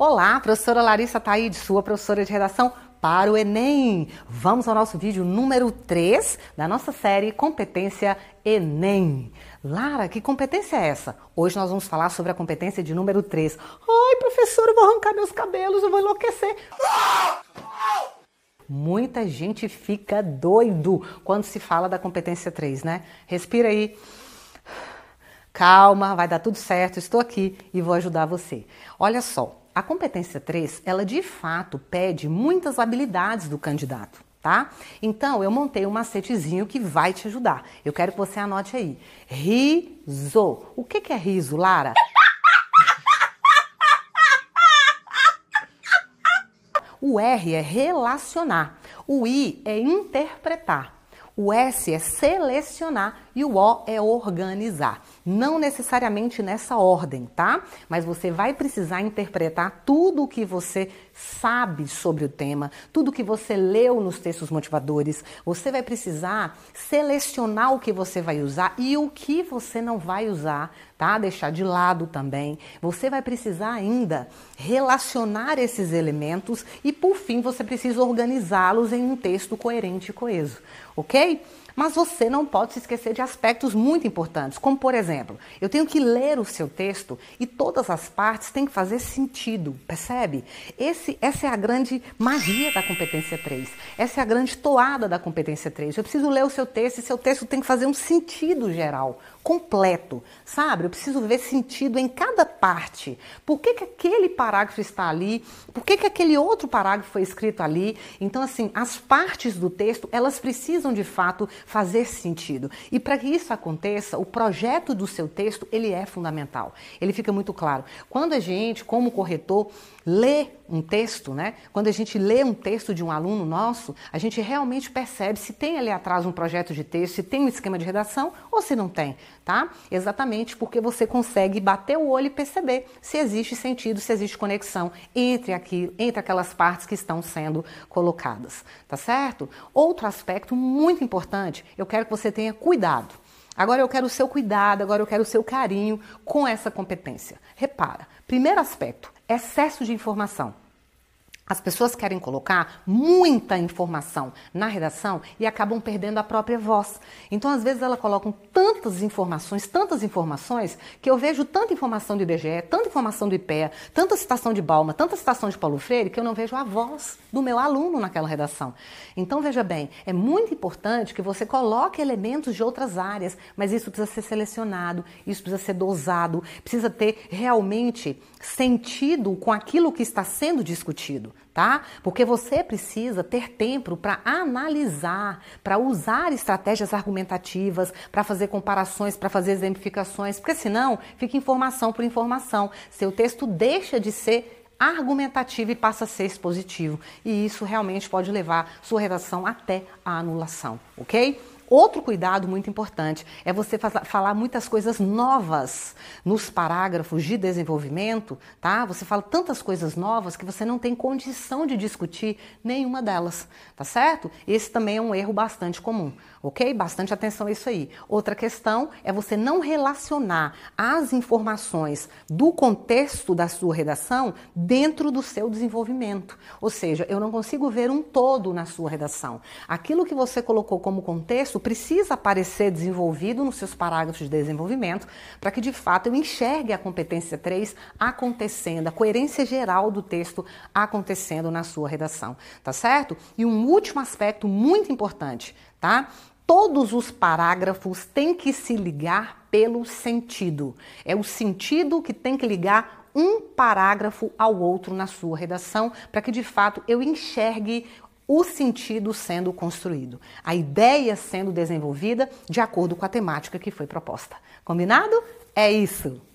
Olá, professora Larissa Taide, sua professora de redação para o Enem. Vamos ao nosso vídeo número 3 da nossa série Competência Enem. Lara, que competência é essa? Hoje nós vamos falar sobre a competência de número 3. Ai, professora, eu vou arrancar meus cabelos, eu vou enlouquecer. Muita gente fica doido quando se fala da competência 3, né? Respira aí. Calma, vai dar tudo certo, estou aqui e vou ajudar você. Olha só, a competência 3, ela de fato pede muitas habilidades do candidato, tá? Então, eu montei um macetezinho que vai te ajudar. Eu quero que você anote aí. Riso. O que, que é riso, Lara? O R é relacionar. O I é interpretar. O S é selecionar e o O é organizar. Não necessariamente nessa ordem, tá? Mas você vai precisar interpretar tudo o que você sabe sobre o tema, tudo que você leu nos textos motivadores. Você vai precisar selecionar o que você vai usar e o que você não vai usar, tá? Deixar de lado também. Você vai precisar ainda relacionar esses elementos e, por fim, você precisa organizá-los em um texto coerente e coeso, ok? Mas você não pode se esquecer de aspectos muito importantes, como por exemplo, eu tenho que ler o seu texto e todas as partes têm que fazer sentido, percebe? Esse, essa é a grande magia da competência 3. Essa é a grande toada da competência 3. Eu preciso ler o seu texto e seu texto tem que fazer um sentido geral, completo, sabe? Eu preciso ver sentido em cada parte. Por que, que aquele parágrafo está ali? Por que, que aquele outro parágrafo foi escrito ali? Então, assim, as partes do texto, elas precisam de fato fazer sentido. E para que isso aconteça, o projeto do seu texto, ele é fundamental. Ele fica muito claro. Quando a gente, como corretor, lê um texto, né? Quando a gente lê um texto de um aluno nosso, a gente realmente percebe se tem ali atrás um projeto de texto, se tem um esquema de redação ou se não tem, tá? Exatamente porque você consegue bater o olho e perceber se existe sentido, se existe conexão entre aqui, entre aquelas partes que estão sendo colocadas, tá certo? Outro aspecto muito importante, eu quero que você tenha cuidado. Agora eu quero o seu cuidado, agora eu quero o seu carinho com essa competência. Repara, primeiro aspecto, excesso de informação. As pessoas querem colocar muita informação na redação e acabam perdendo a própria voz. Então, às vezes, elas colocam tantas informações, tantas informações, que eu vejo tanta informação do IBGE, tanta informação do IPEA, tanta citação de Balma, tanta citação de Paulo Freire, que eu não vejo a voz do meu aluno naquela redação. Então, veja bem, é muito importante que você coloque elementos de outras áreas, mas isso precisa ser selecionado, isso precisa ser dosado, precisa ter realmente sentido com aquilo que está sendo discutido tá? Porque você precisa ter tempo para analisar, para usar estratégias argumentativas, para fazer comparações, para fazer exemplificações, porque senão fica informação por informação. Seu texto deixa de ser argumentativo e passa a ser expositivo. E isso realmente pode levar sua redação até a anulação, ok? Outro cuidado muito importante é você falar muitas coisas novas nos parágrafos de desenvolvimento, tá? Você fala tantas coisas novas que você não tem condição de discutir nenhuma delas, tá certo? Esse também é um erro bastante comum, ok? Bastante atenção a isso aí. Outra questão é você não relacionar as informações do contexto da sua redação dentro do seu desenvolvimento. Ou seja, eu não consigo ver um todo na sua redação. Aquilo que você colocou como contexto precisa aparecer desenvolvido nos seus parágrafos de desenvolvimento para que de fato eu enxergue a competência 3 acontecendo, a coerência geral do texto acontecendo na sua redação, tá certo? E um último aspecto muito importante, tá? Todos os parágrafos têm que se ligar pelo sentido. É o sentido que tem que ligar um parágrafo ao outro na sua redação, para que de fato eu enxergue o sentido sendo construído, a ideia sendo desenvolvida de acordo com a temática que foi proposta. Combinado? É isso!